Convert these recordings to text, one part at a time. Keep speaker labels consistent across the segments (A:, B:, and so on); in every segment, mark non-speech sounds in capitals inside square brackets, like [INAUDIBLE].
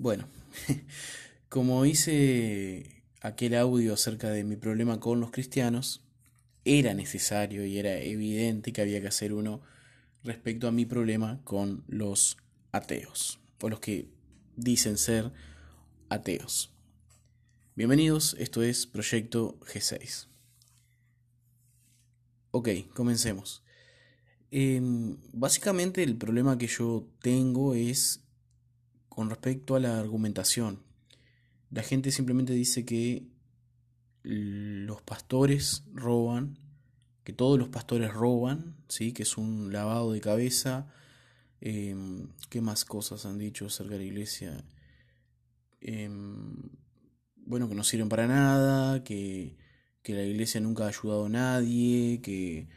A: Bueno, [LAUGHS] como hice aquel audio acerca de mi problema con los cristianos, era necesario y era evidente que había que hacer uno respecto a mi problema con los ateos, o los que dicen ser ateos. Bienvenidos, esto es Proyecto G6. Ok, comencemos. Em, básicamente el problema que yo tengo es con respecto a la argumentación. La gente simplemente dice que los pastores roban, que todos los pastores roban, ¿sí? que es un lavado de cabeza. Em, ¿Qué más cosas han dicho acerca de la iglesia? Em, bueno, que no sirven para nada, que, que la iglesia nunca ha ayudado a nadie, que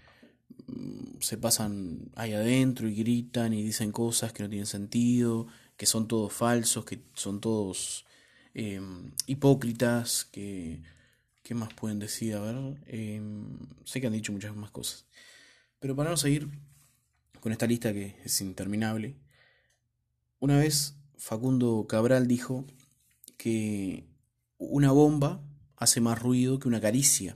A: mm, se pasan ahí adentro y gritan y dicen cosas que no tienen sentido, que son todos falsos, que son todos em, hipócritas, que... ¿Qué más pueden decir? A ver, em, sé que han dicho muchas más cosas. Pero para no seguir con esta lista que es interminable, una vez Facundo Cabral dijo que una bomba hace más ruido que una caricia.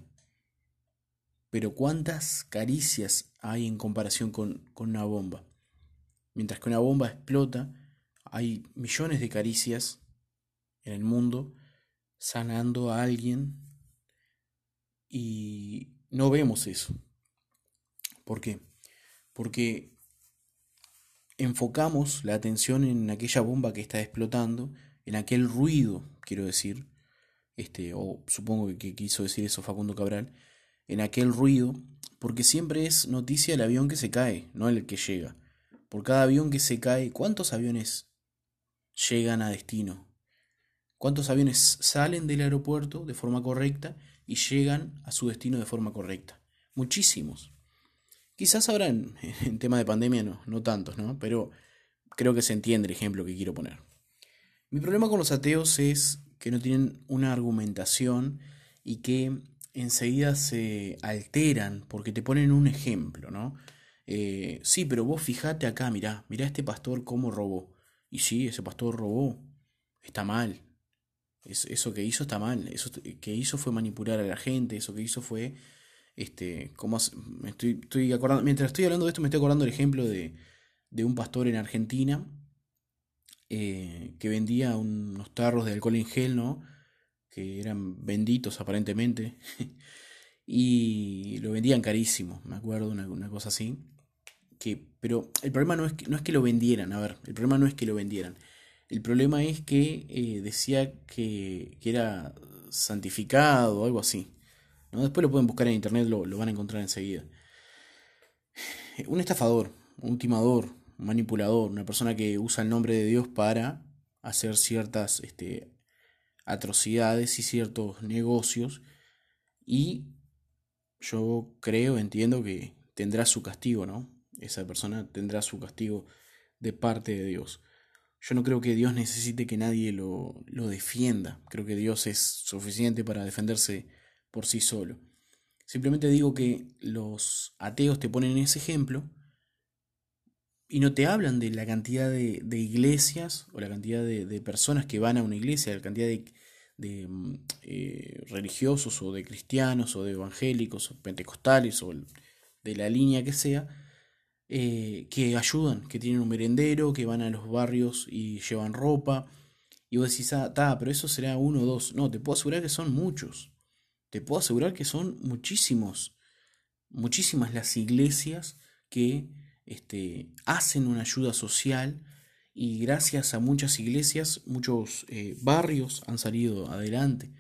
A: Pero ¿cuántas caricias hay en comparación con, con una bomba? Mientras que una bomba explota, hay millones de caricias en el mundo sanando a alguien y no vemos eso. ¿Por qué? Porque enfocamos la atención en aquella bomba que está explotando, en aquel ruido, quiero decir, este, o supongo que quiso decir eso Facundo Cabral, en aquel ruido, porque siempre es noticia el avión que se cae, no el que llega. Por cada avión que se cae, ¿cuántos aviones llegan a destino? ¿Cuántos aviones salen del aeropuerto de forma correcta y llegan a su destino de forma correcta? Muchísimos. Quizás ahora [LAUGHS] en, tema de pandemia no, no tantos, ¿no? Pero creo que se entiende el ejemplo que quiero poner. Mi problema con los ateos es que no tienen una argumentación y que enseguida se alteran porque te ponen un ejemplo, ¿no? Eh, sí, pero vos fijate acá, mirá, mirá este pastor cómo robó. Y sí, ese pastor robó, está mal, eso que hizo está mal. Eso que hizo fue manipular a la gente. Eso que hizo fue. Este, como estoy, estoy acordando, mientras estoy hablando de esto, me estoy acordando el ejemplo de, de un pastor en Argentina eh, que vendía unos tarros de alcohol en gel, ¿no? Que eran benditos aparentemente. [LAUGHS] y lo vendían carísimo, me acuerdo, una cosa así. Que, pero el problema no es, que, no es que lo vendieran, a ver, el problema no es que lo vendieran. El problema es que eh, decía que, era santificado o algo así. ¿no? Después lo pueden buscar en internet, lo, van a encontrar enseguida. Un estafador, un timador, un manipulador, una persona que usa el nombre de Dios para hacer ciertas este, atrocidades y ciertos negocios. Y yo creo, entiendo que tendrá su castigo, ¿no? Esa persona tendrá su castigo de parte de Dios. Yo no creo que Dios necesite que nadie lo, lo defienda. Creo que Dios es suficiente para defenderse por sí solo. Simplemente digo que los ateos te ponen ese ejemplo y no te hablan de la cantidad de, de iglesias o la cantidad de, de, personas que van a una iglesia, la cantidad de, de mm, eh, religiosos o de cristianos o de evangélicos o pentecostales o de la línea que sea, eh, que ayudan, que tienen un merendero, que van a los barrios y llevan ropa. Y vos decís, ah, ta, pero eso será uno o dos. No, te puedo asegurar que son muchos. Te puedo asegurar que son muchísimos. Muchísimas las iglesias que este, hacen una ayuda social y gracias a muchas iglesias, muchos eh, barrios han salido adelante.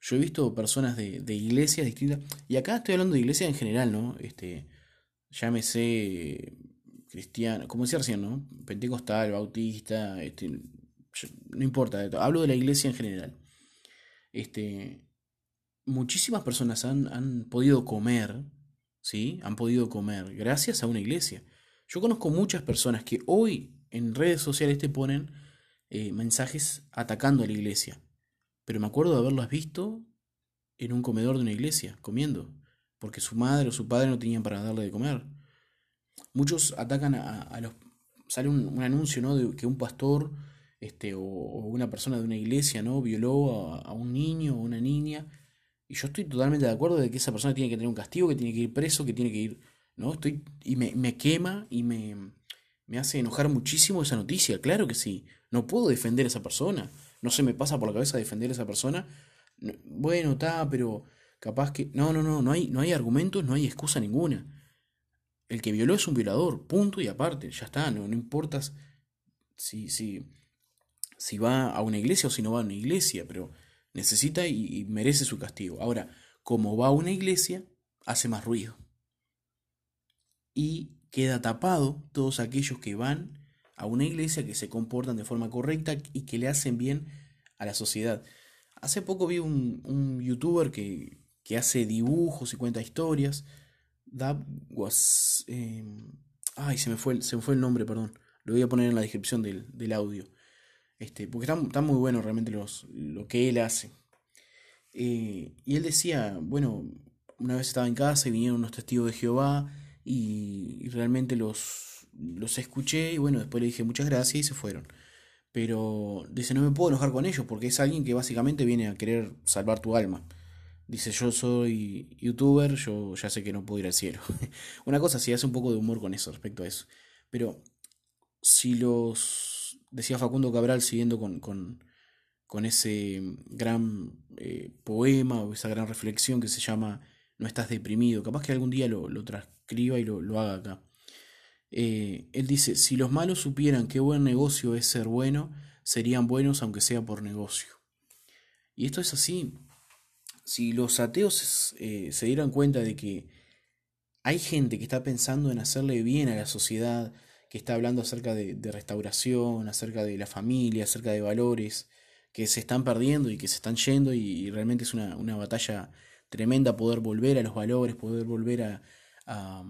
A: Yo he visto personas de, de, iglesias distintas, y acá estoy hablando de iglesias en general, ¿no? Este, llámese cristiano, como decía recién, ¿no? Pentecostal, bautista, este, no importa, hablo de la iglesia en general. Este, muchísimas personas han, han podido comer, ¿sí? Han podido comer gracias a una iglesia. Yo conozco muchas personas que hoy en redes sociales te ponen eh, mensajes atacando a la iglesia. Pero me acuerdo de haberlas visto en un comedor de una iglesia, comiendo porque su madre o su padre no tenían para darle de comer. Muchos atacan a, los... Sale un, anuncio, ¿no? De que un pastor este, o, una persona de una iglesia, ¿no? Violó a, un niño o una niña. Y yo estoy totalmente de acuerdo de que esa persona tiene que tener un castigo, que tiene que ir preso, que tiene que ir, ¿no? Estoy, y me, me quema y me, me hace enojar muchísimo esa noticia, claro que sí. No puedo defender a esa persona. No se me pasa por la cabeza defender a esa persona. bueno, está, pero capaz que... No, no, no, no hay, no hay argumentos, no hay excusa ninguna. El que violó es un violador, punto y aparte, ya está, no, no importa si, si, si va a una iglesia o si no va a una iglesia, pero necesita y, merece su castigo. Ahora, como va a una iglesia, hace más ruido. Y queda tapado todos aquellos que van a una iglesia, que se comportan de forma correcta y que le hacen bien a la sociedad. Hace poco vi un, un youtuber que, que, hace dibujos y cuenta historias. That was... Em, ay, se me, fue, se me fue el nombre, perdón. Lo voy a poner en la descripción del, del audio. Este, porque está, muy bueno realmente los, lo que él hace. Eh, y él decía, bueno, una vez estaba en casa y vinieron unos testigos de Jehová y, realmente los, los escuché y bueno, después le dije muchas gracias y se fueron. Pero dice, no me puedo enojar con ellos porque es alguien que básicamente viene a querer salvar tu alma. Dice, yo soy youtuber, yo ya sé que no puedo ir al cielo. [LAUGHS] Una cosa, sí, hace un poco de humor con eso, respecto a eso. Pero si los decía Facundo Cabral siguiendo con, con, con ese gran eh, poema o esa gran reflexión que se llama No estás deprimido. Capaz que algún día lo, lo transcriba y lo, lo haga acá. Eh, él dice, si los malos supieran qué buen negocio es ser bueno, serían buenos aunque sea por negocio. Y esto es así. Si los ateos eh, se dieran cuenta de que hay gente que está pensando en hacerle bien a la sociedad, que está hablando acerca de, restauración, acerca de la familia, acerca de valores que se están perdiendo y que se están yendo y, realmente es una, batalla tremenda poder volver a los valores, poder volver a,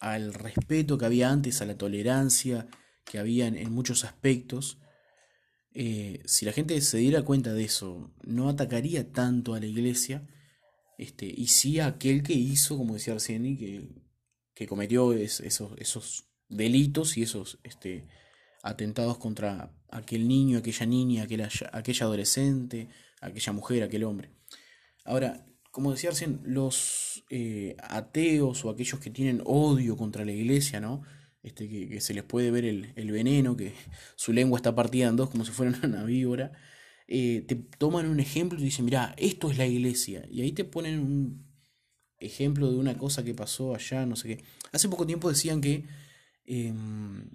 A: al respeto que había antes, a la tolerancia que había en, muchos aspectos. Eh, si la gente se diera cuenta de eso, no atacaría tanto a la iglesia, este, y sí a aquel que hizo, como decía Arseni, que, que cometió esos, esos delitos y esos este, atentados contra aquel niño, aquella niña, aquella, adolescente, aquella mujer, aquel hombre. Ahora, como decía recién, los eh, ateos o aquellos que tienen odio contra la iglesia, ¿no? Este, que, se les puede ver el, veneno, que su lengua está partida en dos como si fuera [LAUGHS] una víbora, eh, te toman un ejemplo y dicen, mira, esto es la iglesia. Y ahí te ponen un ejemplo de una cosa que pasó allá, no sé qué. Hace poco tiempo decían que Em,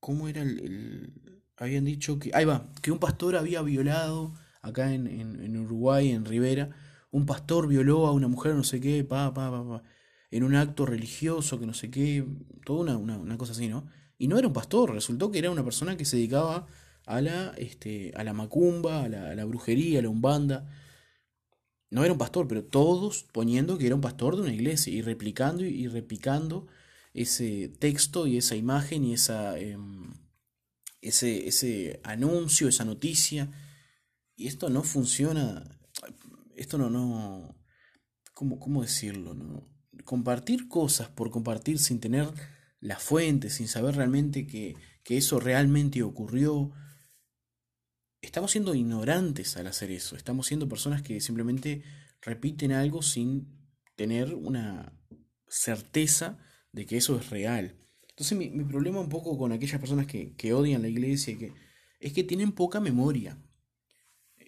A: ¿Cómo era el, Habían dicho que... Ahí va, que un pastor había violado acá en, en, Uruguay, en Rivera. Un pastor violó a una mujer, no sé qué, pa, pa, pa, pa, en un acto religioso, que no sé qué, toda una, una, cosa así, ¿no? Y no era un pastor, resultó que era una persona que se dedicaba a la, este, a la macumba, a la, brujería, a la umbanda. No era un pastor, pero todos poniendo que era un pastor de una iglesia y replicando y replicando ese texto y esa imagen y esa, em, ese, ese anuncio, esa noticia. Y esto no funciona, esto no, no, ¿cómo, cómo decirlo? No? Compartir cosas por compartir sin tener la fuente, sin saber realmente que, que eso realmente ocurrió, estamos siendo ignorantes al hacer eso, estamos siendo personas que simplemente repiten algo sin tener una certeza de que eso es real. Entonces mi, problema un poco con aquellas personas que, que odian la iglesia que, es que tienen poca memoria.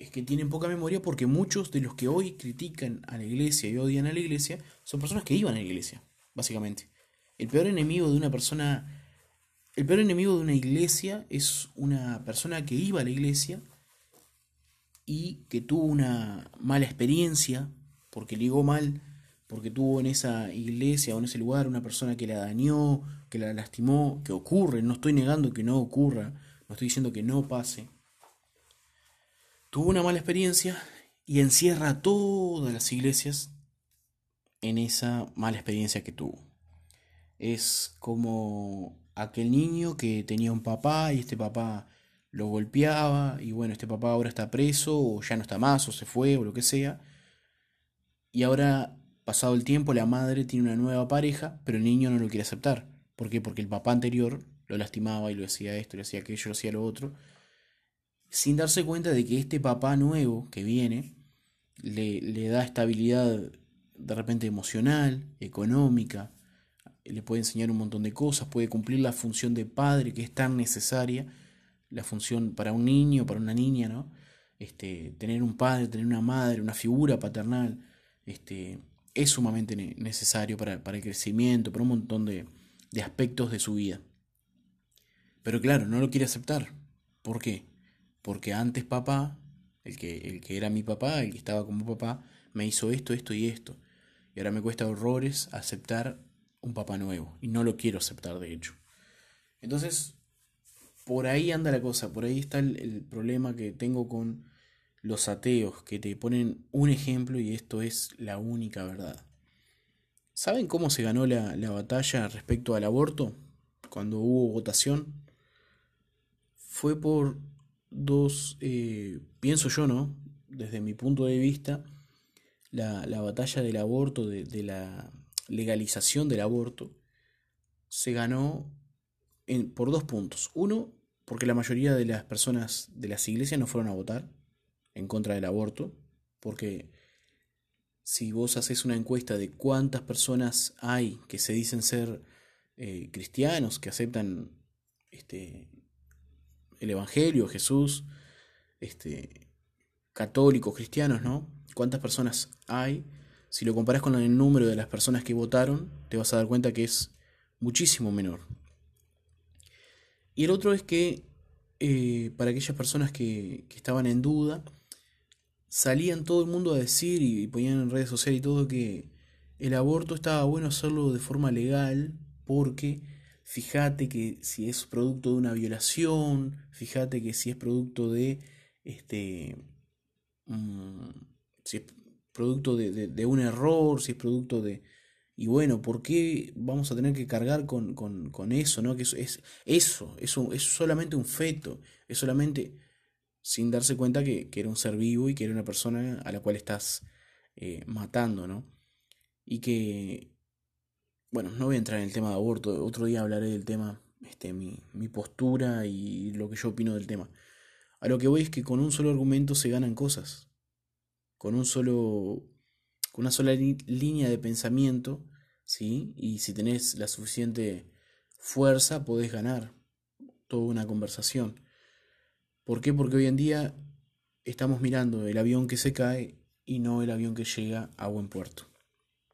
A: Es que tienen poca memoria porque muchos de los que hoy critican a la iglesia y odian a la iglesia son personas que iban a la iglesia, básicamente. El peor enemigo de una persona, el peor enemigo de una iglesia es una persona que iba a la iglesia y que tuvo una mala experiencia porque ligó mal porque tuvo en esa iglesia o en ese lugar una persona que la dañó, que la lastimó, que ocurre, no estoy negando que no ocurra, no estoy diciendo que no pase. Tuvo una mala experiencia y encierra todas las iglesias en esa mala experiencia que tuvo. Es como aquel niño que tenía un papá y este papá lo golpeaba y bueno, este papá ahora está preso o ya no está más o se fue o lo que sea. Y ahora Pasado el tiempo, la madre tiene una nueva pareja, pero el niño no lo quiere aceptar. ¿Por qué? Porque el papá anterior lo lastimaba y lo hacía esto, lo hacía aquello, lo hacía lo otro, sin darse cuenta de que este papá nuevo que viene le, le da estabilidad de repente emocional, económica, le puede enseñar un montón de cosas, puede cumplir la función de padre que es tan necesaria, la función para un niño, para una niña, ¿no? Este, tener un padre, tener una madre, una figura paternal, este, es sumamente necesario para, para, el crecimiento, para un montón de, de aspectos de su vida. Pero claro, no lo quiere aceptar. ¿Por qué? Porque antes papá, el que, el que era mi papá, el que estaba como papá, me hizo esto, esto y esto. Y ahora me cuesta horrores aceptar un papá nuevo. Y no lo quiero aceptar, de hecho. Entonces, por ahí anda la cosa, por ahí está el, problema que tengo con los ateos, que te ponen un ejemplo y esto es la única verdad. ¿Saben cómo se ganó la, la batalla respecto al aborto? Cuando hubo votación. Fue por dos, eh, pienso yo, ¿no? Desde mi punto de vista, la, la batalla del aborto, de, de, la legalización del aborto, se ganó en, por dos puntos. Uno, porque la mayoría de las personas de las iglesias no fueron a votar en contra del aborto, porque si vos haces una encuesta de cuántas personas hay que se dicen ser eh, cristianos, que aceptan este, el Evangelio, Jesús, este, católicos, cristianos, ¿no? ¿Cuántas personas hay? Si lo comparas con el número de las personas que votaron, te vas a dar cuenta que es muchísimo menor. Y el otro es que eh, para aquellas personas que, que, estaban en duda, salían todo el mundo a decir y, y ponían en redes sociales y todo que el aborto estaba bueno hacerlo de forma legal porque fíjate que si es producto de una violación, fíjate que si es producto de este mm, si es producto de, un error, si es producto de y bueno, ¿por qué vamos a tener que cargar con, con, eso? ¿no? Que es, es eso, eso es solamente un feto, es solamente sin darse cuenta que, era un ser vivo y que era una persona a la cual estás eh, matando, ¿no? Y que bueno, no voy a entrar en el tema de aborto, otro día hablaré del tema, este, mi, mi postura y lo que yo opino del tema. A lo que voy es que con un solo argumento se ganan cosas. Con un solo. con una sola línea de pensamiento, ¿sí? Y si tenés la suficiente fuerza, podés ganar toda una conversación. ¿Por qué? Porque hoy en día estamos mirando el avión que se cae y no el avión que llega a buen puerto.